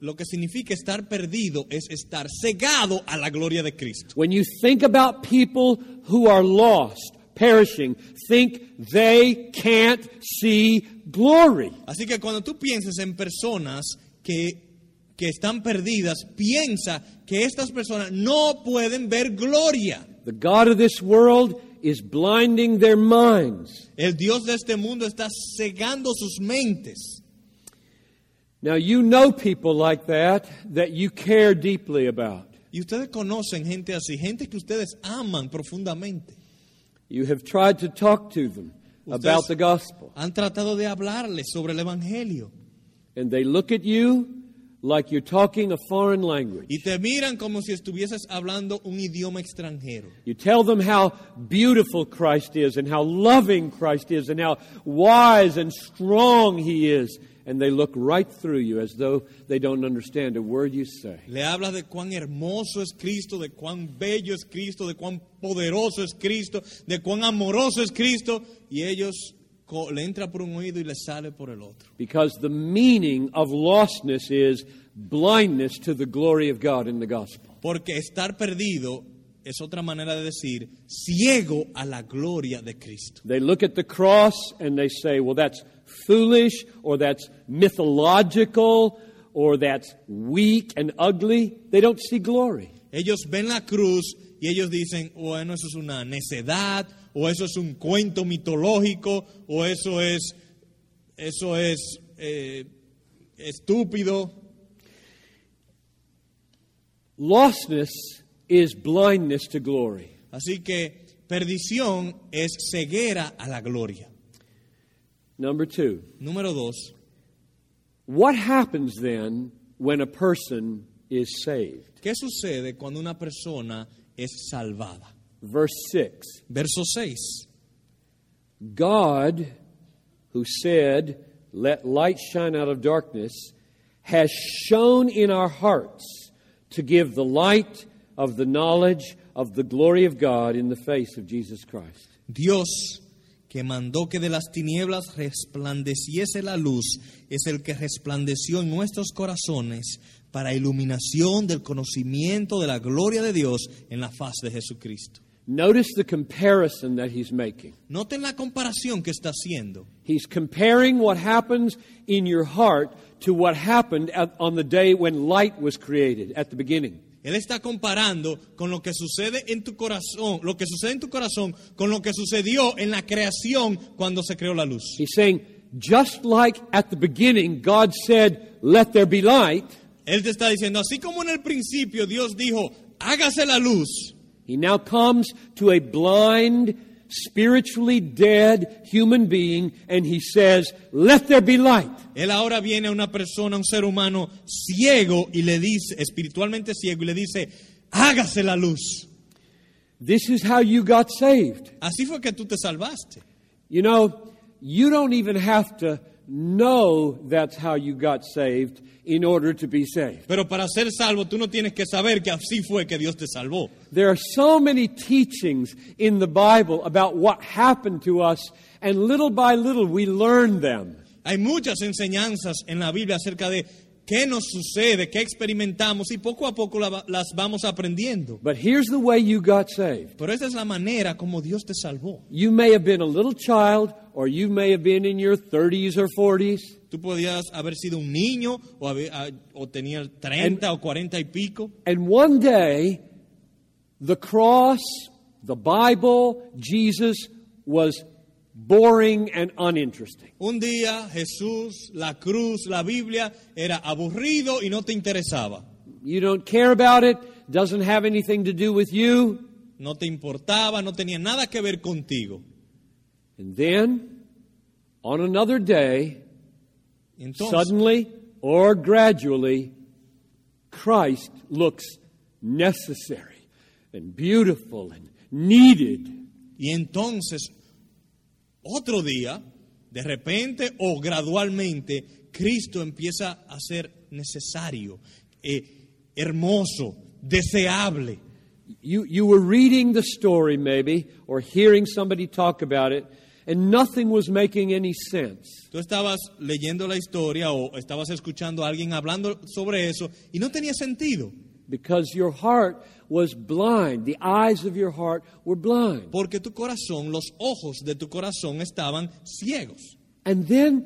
lo que significa estar perdido es estar cegado a la gloria de Cristo. When you think about people who are lost, perishing, think they can't see glory. Así que cuando tú pienses en personas que, que están perdidas, piensa que estas personas no pueden ver gloria. The God of this world is blinding their minds. El Dios de este mundo está cegando sus mentes. Now, you know people like that that you care deeply about. Y ustedes conocen gente así, gente que ustedes aman profundamente. You have tried to talk to them about the gospel, Han tratado de hablarles sobre el Evangelio. And they look at you like you're talking a foreign language. Y te miran como si estuvieses hablando un idioma extranjero. You tell them how beautiful Christ is and how loving Christ is and how wise and strong He is. And they look right through you as though they don't understand a word you say. Le hablas de cuán hermoso es Cristo, de cuán bello es Cristo, de cuán poderoso es Cristo, de cuán amoroso es Cristo, y ellos le entra por un oído y le sale por el otro. Because the meaning of lostness is blindness to the glory of God in the gospel. Porque estar perdido es otra manera de decir ciego a la gloria de Cristo. They look at the cross and they say, well, that's foolish, or that's mythological, or that's weak and ugly. They don't see glory. Ellos ven la cruz y ellos dicen, bueno, eso es una necedad, o eso es un cuento mitológico, o eso es, eso es eh, estúpido. Lostness is blindness to glory. Así que perdición es ceguera a la gloria. Number two, Número dos, what happens then when a person is saved? ¿qué sucede cuando una persona es salvada? Verse 6 Verso 6. God, who said, Let light shine out of darkness, has shone in our hearts to give the light of the knowledge of the glory of God in the face of Jesus Christ. Dios, que mandó que de las tinieblas resplandeciese la luz, es el que resplandeció en nuestros corazones para iluminación del conocimiento de la gloria de Dios en la faz de Jesucristo. Notice the comparison that he's making. Noten la comparación que está haciendo. He's comparing what happens in your heart to what happened at, on the day when light was created at the beginning. Él está comparando con lo que sucede en tu corazón, lo que sucede en tu corazón con lo que sucedió en la creación cuando se creó la luz. He's saying, just like at the beginning God said, Let there be light, Él te está diciendo, así como en el principio Dios dijo, hágase la luz, he now comes to a blind, spiritually dead human being and he says, Let there be light. Él ahora viene a una persona, un ser humano ciego y le dice, espiritualmente ciego, y le dice, hágase la luz. This is how you got saved. Así fue que tú te salvaste. You know, you don't even have to know that's how you got saved in order to be saved. Pero para ser salvo tú no tienes que saber que así fue que Dios te salvó. There are so many teachings in the Bible about what happened to us, and little by little we learn them. Hay muchas enseñanzas en la Biblia acerca de qué nos sucede, qué experimentamos y poco a poco la- las vamos aprendiendo. But here's the way you got saved. Pero esa es la manera como Dios te salvó. You may have been a little child, or you may have been in your 30s or 40s, Tú podías haber sido un niño o, haber- ah, o tenías 30 o 40 y pico. and one day the cross, the Bible, Jesus was boring and uninteresting. Un día Jesús, la cruz, la Biblia era aburrido y no te interesaba. You don't care about it, doesn't have anything to do with you. No te importaba, no tenía nada que ver contigo. And then, on another day, Entonces, suddenly or gradually, Christ looks necessary and beautiful and needed. y entonces, otro día, de repente o gradualmente, Cristo empieza a ser necesario, eh, hermoso, deseable. You, you were reading the story, maybe, or hearing somebody talk about it, and nothing was making any sense. Tú estabas leyendo la historia o estabas escuchando a alguien hablando sobre eso y no tenía sentido, Because your heart was blind. The eyes of your heart were blind. porque tu corazón, los ojos de tu corazón estaban ciegos. And then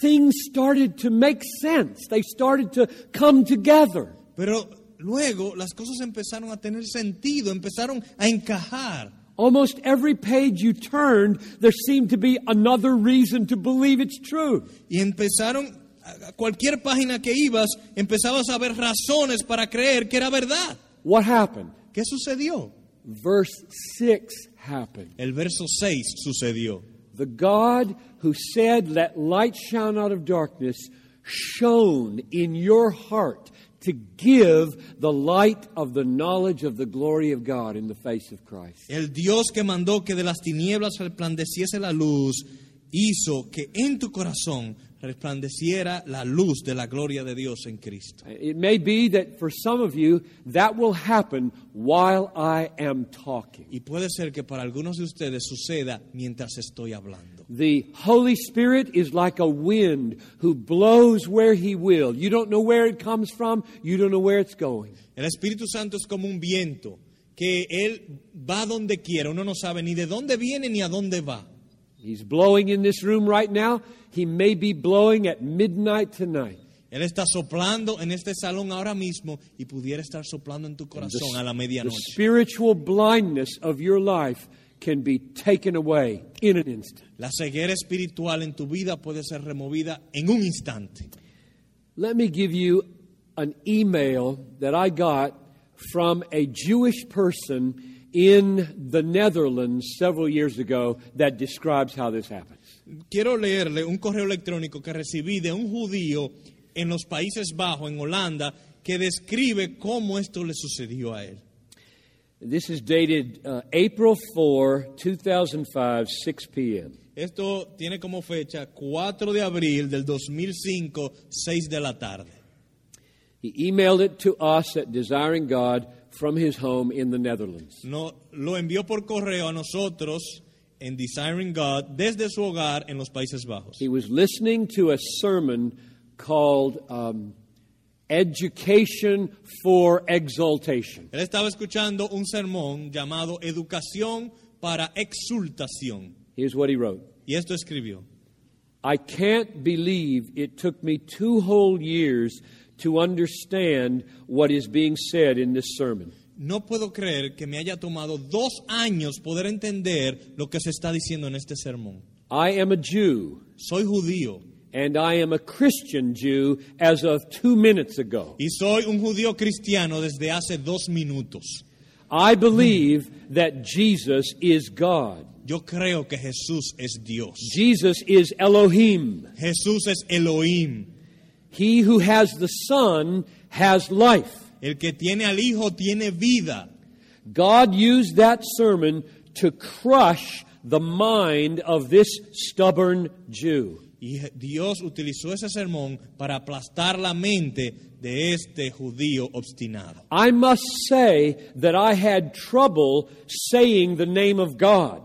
things started to make sense. They started to come together. Pero luego las cosas empezaron a tener sentido, empezaron a encajar. Almost every page you turned, there seemed to be another reason to believe it's true. Y empezaron, cualquier página que ibas, empezabas a ver razones para creer que era verdad. What happened? ¿Qué sucedió? Verse 6 happened. El verso 6 sucedió. The God who said, Let light shine out of darkness, shone in your heart to give the light of the knowledge of the glory of God in the face of Christ. El Dios que mandó que de las tinieblas resplandeciese la luz, hizo que en tu corazón resplandeciera la luz de la gloria de Dios en Cristo. It may be that for some of you, that will happen while I am talking. Y puede ser que para algunos de ustedes suceda mientras estoy hablando. The Holy Spirit is like a wind who blows where He will. You don't know where it comes from, you don't know where it's going. El Espíritu Santo es como un viento que Él va donde quiera. Uno no sabe ni de dónde viene ni a dónde va. He's blowing in this room right now. He may be blowing at midnight tonight. Él está soplando en este salón ahora mismo y pudiera estar soplando en tu corazón a la The spiritual blindness of your life can be taken away in an instant. La ceguera espiritual en tu vida puede ser removida en un instante. Let me give you an email that I got from a Jewish person in the Netherlands several years ago that describes how this happens. Quiero leerle un correo electrónico que recibí de un judío en los Países Bajos, en Holanda, que describe cómo esto le sucedió a él. This is dated uh, April 4, 2005, 6 p.m. Esto tiene como fecha 4 de abril del 2005, 6 de la tarde. He emailed it to us at Desiring God from his home in the Netherlands. No, lo envió por correo a nosotros en Desiring God desde su hogar en los Países Bajos. He was listening to a sermon called um, Education for Exaltation. Él estaba escuchando un sermón llamado Educación para Exultación. Here's what he wrote Y esto escribió. I can't believe it took me two whole years to understand what is being said in this sermon. No puedo creer que me haya tomado dos años poder entender lo que se está diciendo en este sermón. I am a Jew, Soy judío and I am a Christian Jew as of two minutes ago. y soy un judío cristiano desde hace dos minutos. I believe that Jesus is God. Yo creo que Jesús es Dios. Jesus is Elohim. Jesús es Elohim. He who has the Son has life. El que tiene al Hijo tiene vida. God used that sermon to crush the mind of this stubborn Jew. Y Dios utilizó ese sermón para aplastar la mente de este judío obstinado. I must say that I had trouble saying the name of God.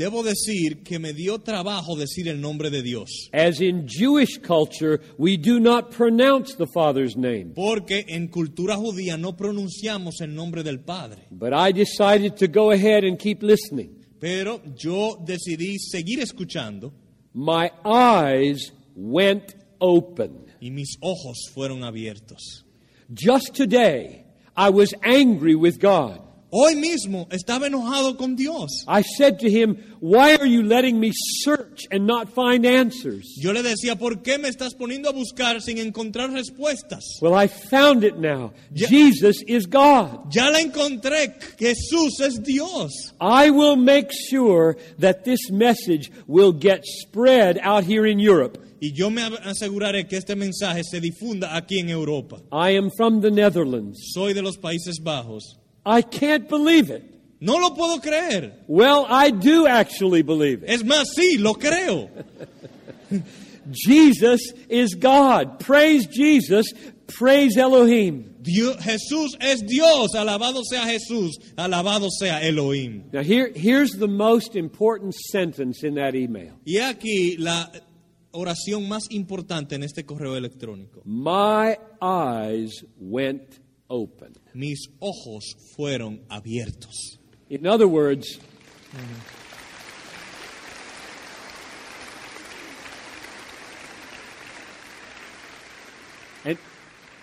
Debo decir que me dio trabajo decir el nombre de Dios. As in Jewish culture, we do not pronounce the Father's name. Porque en cultura judía no pronunciamos el nombre del Padre. But I decided to go ahead and keep listening. Pero yo decidí seguir escuchando My eyes went open. y mis ojos fueron abiertos. Just today, I was angry with God. Hoy mismo estaba enojado con Dios. I said to him, Why are you letting me search and not find answers? Yo le decía, ¿por qué me estás poniendo a buscar sin encontrar respuestas? Well, I found it now. Ya- Jesus is God. Ya la encontré. Jesús es Dios. I will make sure that this message will get spread out here in Europe. Y yo me aseguraré que este mensaje se difunda aquí en Europa. I am from the Netherlands. Soy de los Países Bajos. I can't believe it. No lo puedo creer. Well, I do actually believe it. Es más, sí, lo creo. Jesus is God. Praise Jesus. Praise Elohim. Dios, Jesús es Dios. Alabado sea Jesús. Alabado sea Elohim. Now, here, here's the most important sentence in that email Y aquí la oración más importante en este correo electrónico. My eyes went open. Mis ojos fueron abiertos. In other words, and,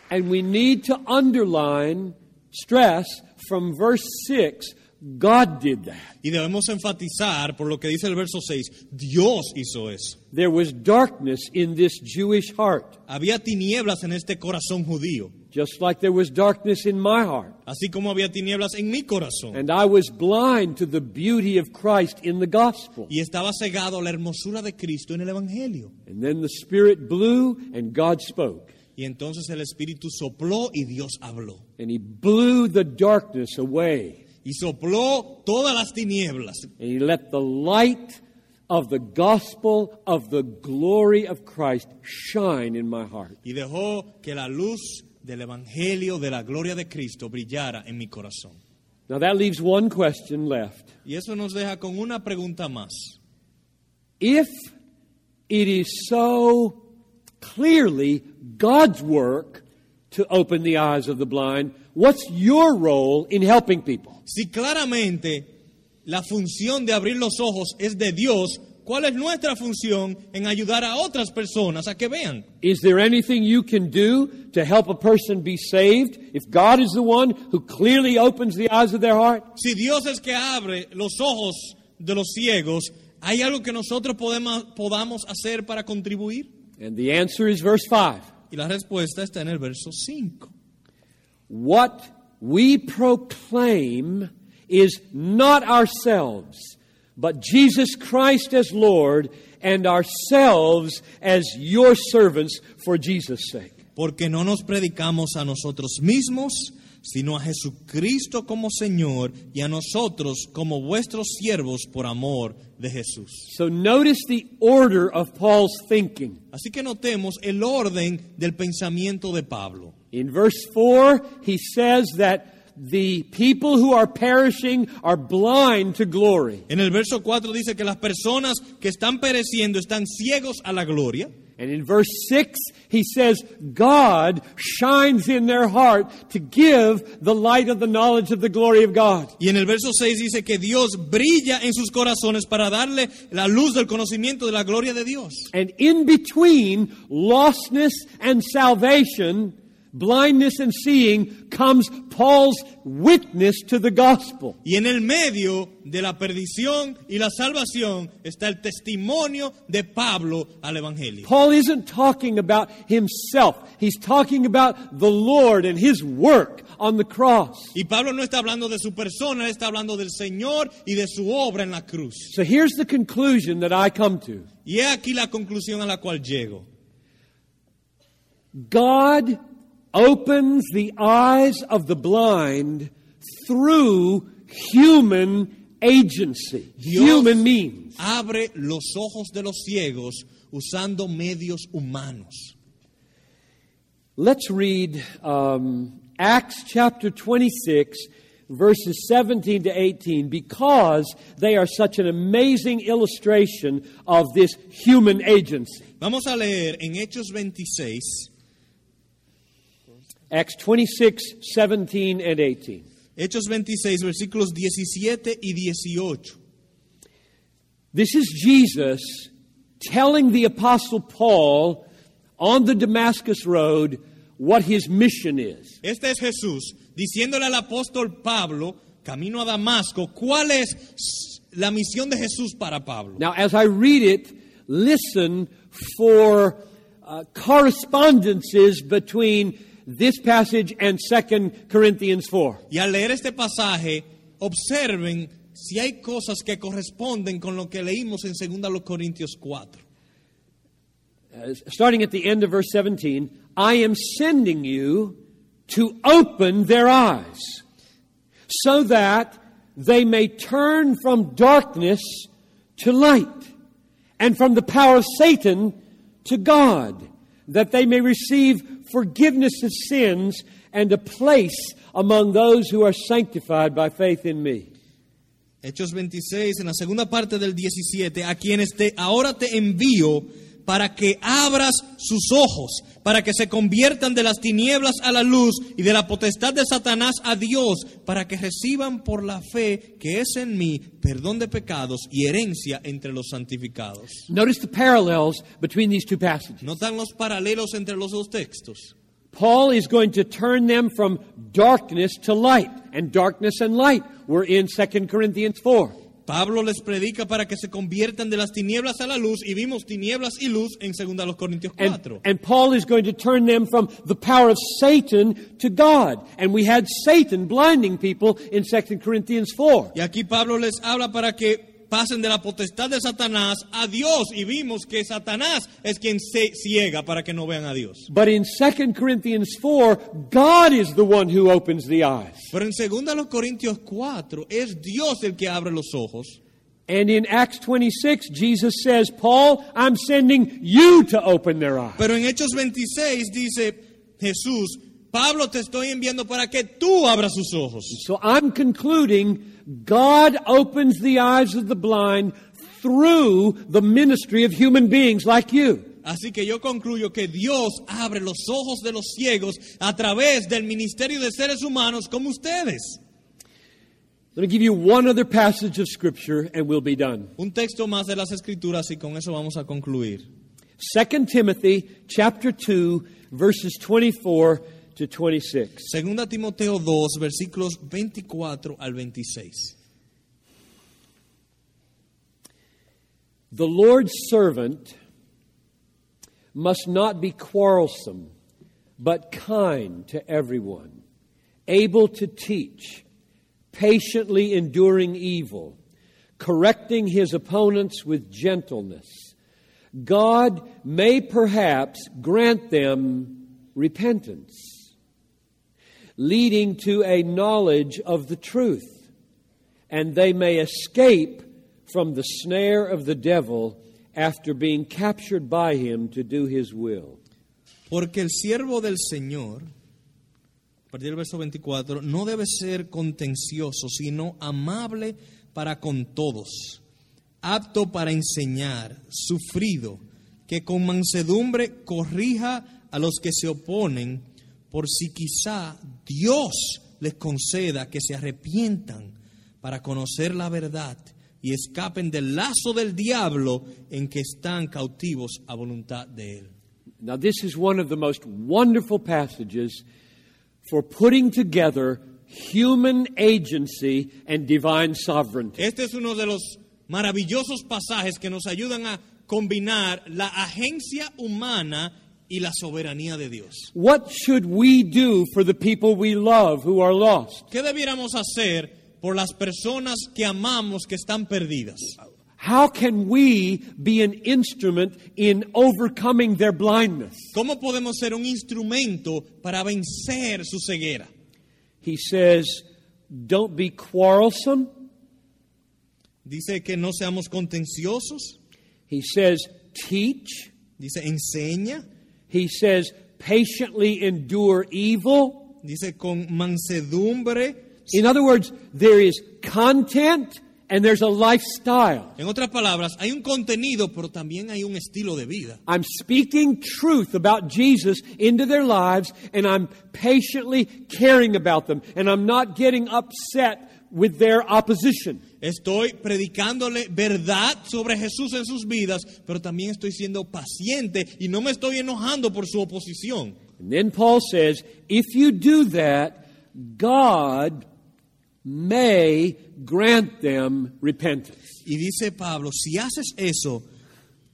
and we need to underline, stress from verse 6 God did that. Y debemos enfatizar por lo que dice el verso 6, Dios hizo eso. There was darkness in this Jewish heart, Había tinieblas en este corazón judío, just like there was darkness in my heart. así como había tinieblas en mi corazón. And I was blind to the beauty of Christ in the gospel. Y estaba cegado a la hermosura de Cristo en el Evangelio. And then the Spirit blew and God spoke. Y entonces el Espíritu sopló y Dios habló. And He blew the darkness away. Y sopló todas las tinieblas. And He let the light of the gospel of the glory of Christ shine in my heart. Y dejó que la luz del Evangelio de la gloria de Cristo brillara en mi corazón. Now that leaves one question left. Y eso nos deja con una pregunta más. If it is so clearly God's work to open the eyes of the blind, what's your role in helping people? Si claramente la función de abrir los ojos es de Dios, ¿cuál es nuestra función en ayudar a otras personas a que vean? Is there anything you can do to help a person be saved if God is the one who clearly opens the eyes of their heart? Si Dios es que abre los ojos de los ciegos, ¿hay algo que nosotros podemos, podamos hacer para contribuir? And the answer is verse 5. Y la respuesta está en el verso 5. What we proclaim is not ourselves, but Jesus Christ as Lord and ourselves as your servants for Jesus' sake. Porque no nos predicamos a nosotros mismos, sino a Jesucristo como Señor y a nosotros como vuestros siervos por amor de Jesús. So notice the order of Paul's thinking. Así que notemos el orden del pensamiento de Pablo. In verse 4, he says that the people who are perishing are blind to glory. En el verso 4 dice que las personas que están pereciendo están ciegos a la gloria. And in verse 6, he says, God shines in their heart to give the light of the knowledge of the glory of God. Y en el verso 6 dice que Dios brilla en sus corazones para darle la luz del conocimiento de la gloria de Dios. And in between lostness and salvation, blindness and seeing, comes Paul's witness to the gospel. Y en el medio de la perdición y la salvación está el testimonio de Pablo al Evangelio. Paul isn't talking about himself. He's talking about the Lord and his work on the cross. Y Pablo no está hablando de su persona, él está hablando del Señor y de su obra en la cruz. So here's the conclusion that I come to. Y aquí la conclusión a la cual llego. God opens the eyes of the blind through human agency, Dios human means. abre los ojos de los ciegos usando medios humanos. Let's read um, Acts chapter 26, verses 17 to 18, because they are such an amazing illustration of this human agency. Vamos a leer en Hechos 26, Acts 26, 17, and 18. Hechos 26, versículos 17 y 18. This is Jesus telling the Apostle Paul on the Damascus Road what his mission is. Este es Jesús diciéndole al apóstol Pablo, camino a Damasco, cuál es la misión de Jesús para Pablo. Now, as I read it, listen for uh, correspondences between this passage and 2 Corinthians 4. Y al leer este pasaje, observen si hay cosas que corresponden con lo que leímos en 2 Corintios 4. Uh, starting at the end of verse 17, I am sending you to open their eyes so that they may turn from darkness to light and from the power of Satan to God, that they may receive forgiveness of sins and a place among those who are sanctified by faith in me. Hechos 26, en la segunda parte del 17, a quienes te, ahora te envío para que abras sus ojos, para que se conviertan de las tinieblas a la luz y de la potestad de Satanás a Dios, para que reciban por la fe que es en mí perdón de pecados y herencia entre los santificados. Notice the parallels between these two passages. ¿Notan los paralelos entre los dos textos? Paul is going to turn them from darkness to light, and darkness and light were in 2 Corinthians 4. Pablo les predica para que se conviertan de las tinieblas a la luz y vimos tinieblas y luz en 2 los Corintios 4. And, and Paul is going to turn them from the power of Satan to God. And we had Satan blinding people in 2 Corinthians 4. Y aquí Pablo les habla para que pasen de la potestad de Satanás a Dios y vimos que Satanás es quien se ciega para que no vean a Dios. But in 2 Corinthians 4, God is the one who opens the eyes. Pero en 2 los Corintios 4 es Dios el que abre los ojos. And in Acts 26, Jesus says, Paul, I'm sending you to open their eyes. Pero en Hechos 26 dice Jesús, Pablo te estoy enviando para que tú abras sus ojos. So I'm concluding God opens the eyes of the blind through the ministry of human beings like you. Así que yo concluyo que Dios abre los ojos de los ciegos a través del ministerio de seres humanos como ustedes. Let me give you one other passage of scripture and we'll be done. Un texto más de las escrituras y con eso vamos a concluir. 2 Timothy chapter 2 verses 24 to 26. Segunda Timoteo 2 versículos 24 al 26. The Lord's servant must not be quarrelsome, but kind to everyone, able to teach, patiently enduring evil, correcting his opponents with gentleness. God may perhaps grant them repentance, leading to a knowledge of the truth, and they may escape from the snare of the devil after being captured by him to do his will. Porque el siervo del Señor, a partir del verso 24, no debe ser contencioso, sino amable para con todos, apto para enseñar, sufrido, que con mansedumbre corrija a los que se oponen, por si quizá Dios les conceda que se arrepientan para conocer la verdad y escapen del lazo del diablo en que están cautivos a voluntad de él. Now, this is one of the most wonderful passages for putting together human agency and divine sovereignty. Este es uno de los maravillosos pasajes que nos ayudan a combinar la agencia humana y la soberanía de Dios. What should we do for the people we love who are lost? ¿Qué debiéramos hacer por las personas que amamos que están perdidas? How can we be an instrument in overcoming their blindness? ¿Cómo podemos ser un instrumento para vencer su ceguera? He says, Don't be quarrelsome. Dice que no seamos contenciosos, He says, teach. dice enseña, He says patiently endure evil. dice con mansedumbre. In other words, there is content and there's a lifestyle. En otras palabras, hay un contenido, pero también hay un estilo de vida. I'm speaking truth about Jesus into their lives, and I'm patiently caring about them, and I'm not getting upset with their opposition. Estoy predicándole verdad sobre Jesús en sus vidas, pero también estoy siendo paciente y no me estoy enojando por su oposición. And then Paul says, if you do that, God may grant them repentance. Y dice Pablo, si haces eso,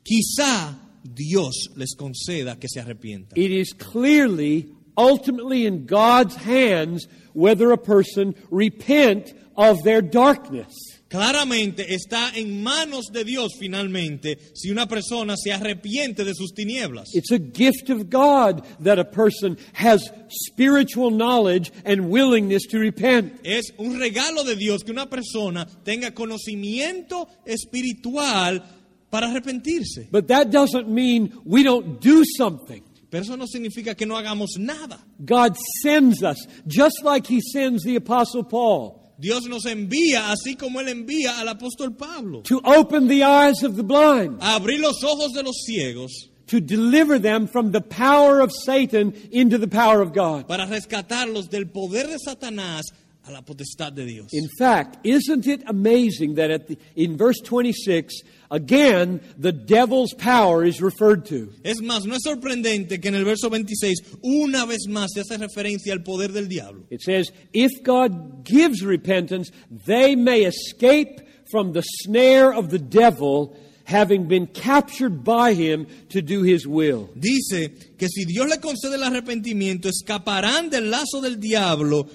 quizá Dios les conceda que se arrepientan. It is clearly, ultimately in God's hands, whether a person repent of their darkness. Claramente está en manos de Dios finalmente si una persona se arrepiente de sus tinieblas. It's a gift of God that a person has spiritual knowledge and willingness to repent. Es un regalo de Dios que una persona tenga conocimiento espiritual para arrepentirse. But that doesn't mean we don't do something. Pero eso no significa que no hagamos nada. God sends us, just like He sends the Apostle Paul, Dios nos envía así como Él envía al apóstol Pablo to open the eyes of the blind, a abrir los ojos de los ciegos to deliver them from the power of Satan into the power of God. para rescatarlos del poder de Satanás a la potestad de Dios. In fact, isn't it amazing that at the, in verse 26, again, the devil's power is referred to? Es más, no es sorprendente que en el verso 26 una vez más se hace referencia al poder del diablo. It says, if God gives repentance, they may escape from the snare of the devil, having been captured by him to do his will. Dice que si Dios le concede el arrepentimiento, escaparán del lazo del diablo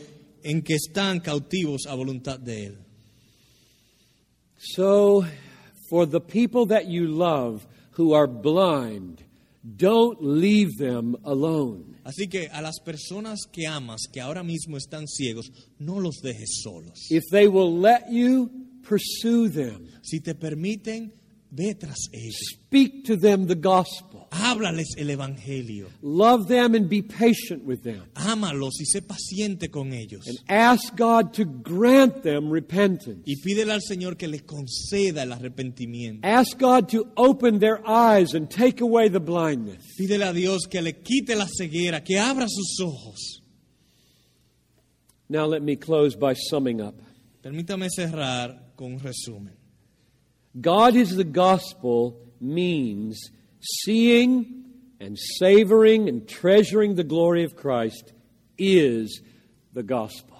en que están cautivos a voluntad de él. So, for the people that you love who are blind, don't leave them alone. Así que a las personas que amas, que ahora mismo están ciegos, no los dejes solos. If they will let you, pursue them. Si te permiten, ve tras ellos. Speak to them the gospel. Háblales el evangelio. Love them and be patient with them. Ámalos y sé paciente con ellos. And ask God to grant them repentance. Y pídele al Señor que les conceda el arrepentimiento. Ask God to open their eyes and take away the blindness. Pídele a Dios que le quite la ceguera, que abra sus ojos. Now, let me close by summing up. Permítame cerrar con un resumen. God is the gospel means seeing and savoring and treasuring the glory of Christ is the gospel.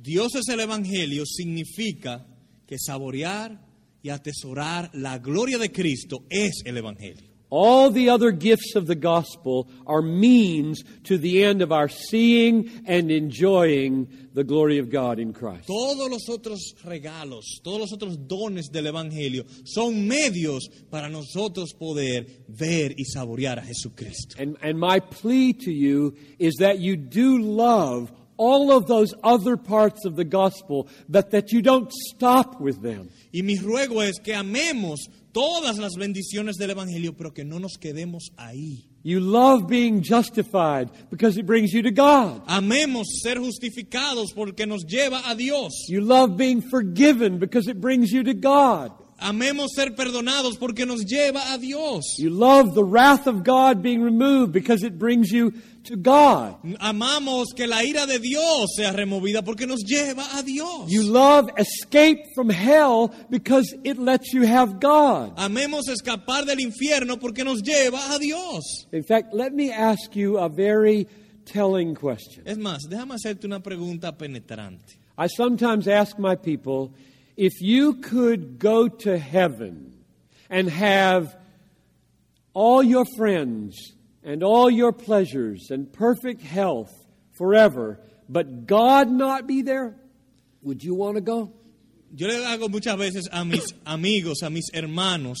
Dios es el Evangelio significa que saborear y atesorar la gloria de Cristo es el Evangelio. All the other gifts of the gospel are means to the end of our seeing and enjoying the glory of God in Christ. Todos los otros regalos, todos los otros dones del Evangelio son medios para nosotros poder ver y saborear a Jesucristo. And, and my plea to you is that you do love all of those other parts of the gospel, but that you don't stop with them. Y mi ruego es que amemos todas las bendiciones del Evangelio, pero que no nos quedemos ahí. You love being justified because it brings you to God. Amemos ser justificados porque nos lleva a Dios. You love being forgiven because it brings you to God. Amemos ser perdonados porque nos lleva a Dios. You love the wrath of God being removed because it brings you to God. Amamos que la ira de Dios sea removida porque nos lleva a Dios. You love escape from hell because it lets you have God. Amemos escapar del infierno porque nos lleva a Dios. In fact, let me ask you a very telling question. Es más, déjame hacerte una pregunta penetrante. I sometimes ask my people if you could go to heaven and have all your friends and all your pleasures and perfect health forever, but God not be there, would you want to go? Yo le hago muchas veces a mis amigos, a mis hermanos,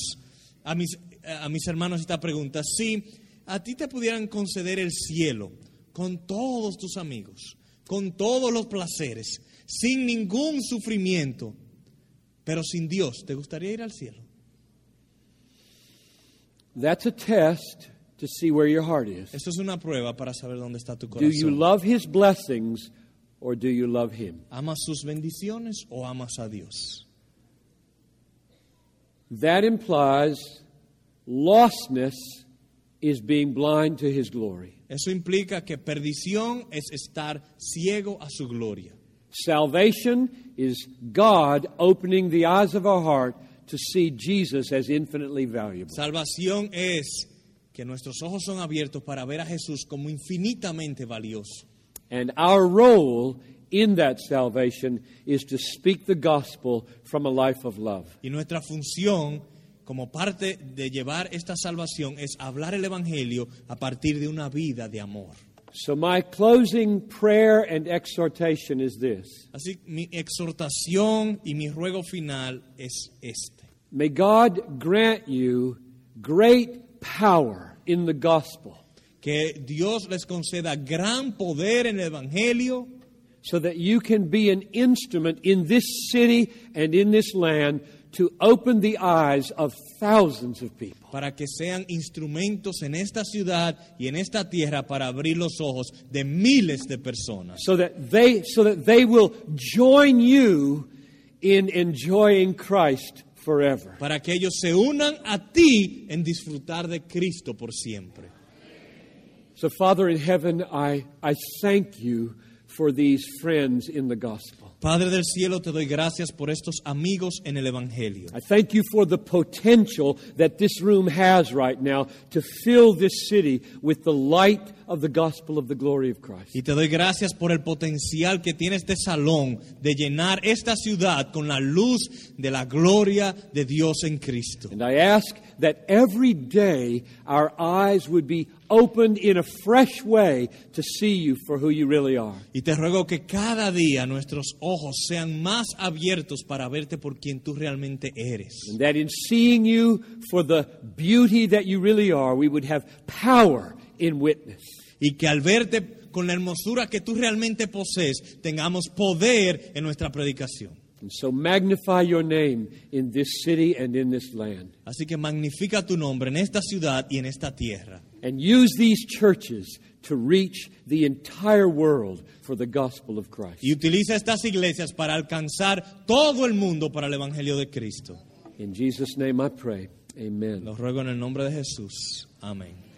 a mis, a mis hermanos esta pregunta. Si a ti te pudieran conceder el cielo con todos tus amigos, con todos los placeres, sin ningún sufrimiento, pero sin Dios, ¿te gustaría ir al cielo? That's a test to see where your heart is. Eso es una prueba para saber dónde está tu Do you love his blessings or do you love him? ¿Amas sus bendiciones o amas a Dios? That implies lostness is being blind to his glory. Eso implica que perdición es estar ciego a su gloria. Salvation is God opening the eyes of our heart to see Jesus as infinitely valuable. Salvación es que nuestros ojos son abiertos para ver a Jesús como infinitamente valioso. And our role in that salvation is to speak the gospel from a life of love. Y nuestra función como parte de llevar esta salvación es hablar el Evangelio a partir de una vida de amor. So, my closing prayer and exhortation is this Así mi exhortación y mi ruego final es este. May God grant you great power in the gospel Que Dios les conceda gran poder en el Evangelio so that you can be an instrument in this city and in this land to open the eyes of thousands of people. para que sean instrumentos en esta ciudad y en esta tierra para abrir los ojos de miles de personas. So that they so that they will join you in enjoying Christ forever. Para que ellos se unan a ti en disfrutar de Cristo por siempre. So Father in heaven, I, I thank you for these friends in the gospel. Padre del cielo, te doy gracias por estos amigos en el Evangelio. I thank you for the potential that this room has right now to fill this city with the light of the gospel of the glory of Christ. Y te doy gracias por el potencial que tiene este salón de llenar esta ciudad con la luz de la gloria de Dios en Cristo. And I ask that every day our eyes would be opened in a fresh way to see you for who you really are. Y te ruego que cada día nuestros ojos sean más abiertos para verte por quien tú realmente eres. And that in seeing you for the beauty that you really are, we would have power in witness. Y que al verte con la hermosura que tú realmente posees, tengamos poder en nuestra predicación. And so magnify your name in this city and in this land. Así que magnifica tu nombre en esta ciudad y en esta tierra. And use these churches to reach the entire world for the gospel of Christ. Y utiliza estas iglesias para alcanzar todo el mundo para el Evangelio de Cristo. In Jesus' name I pray. Amen. Lo ruego en el nombre de Jesús. Amén.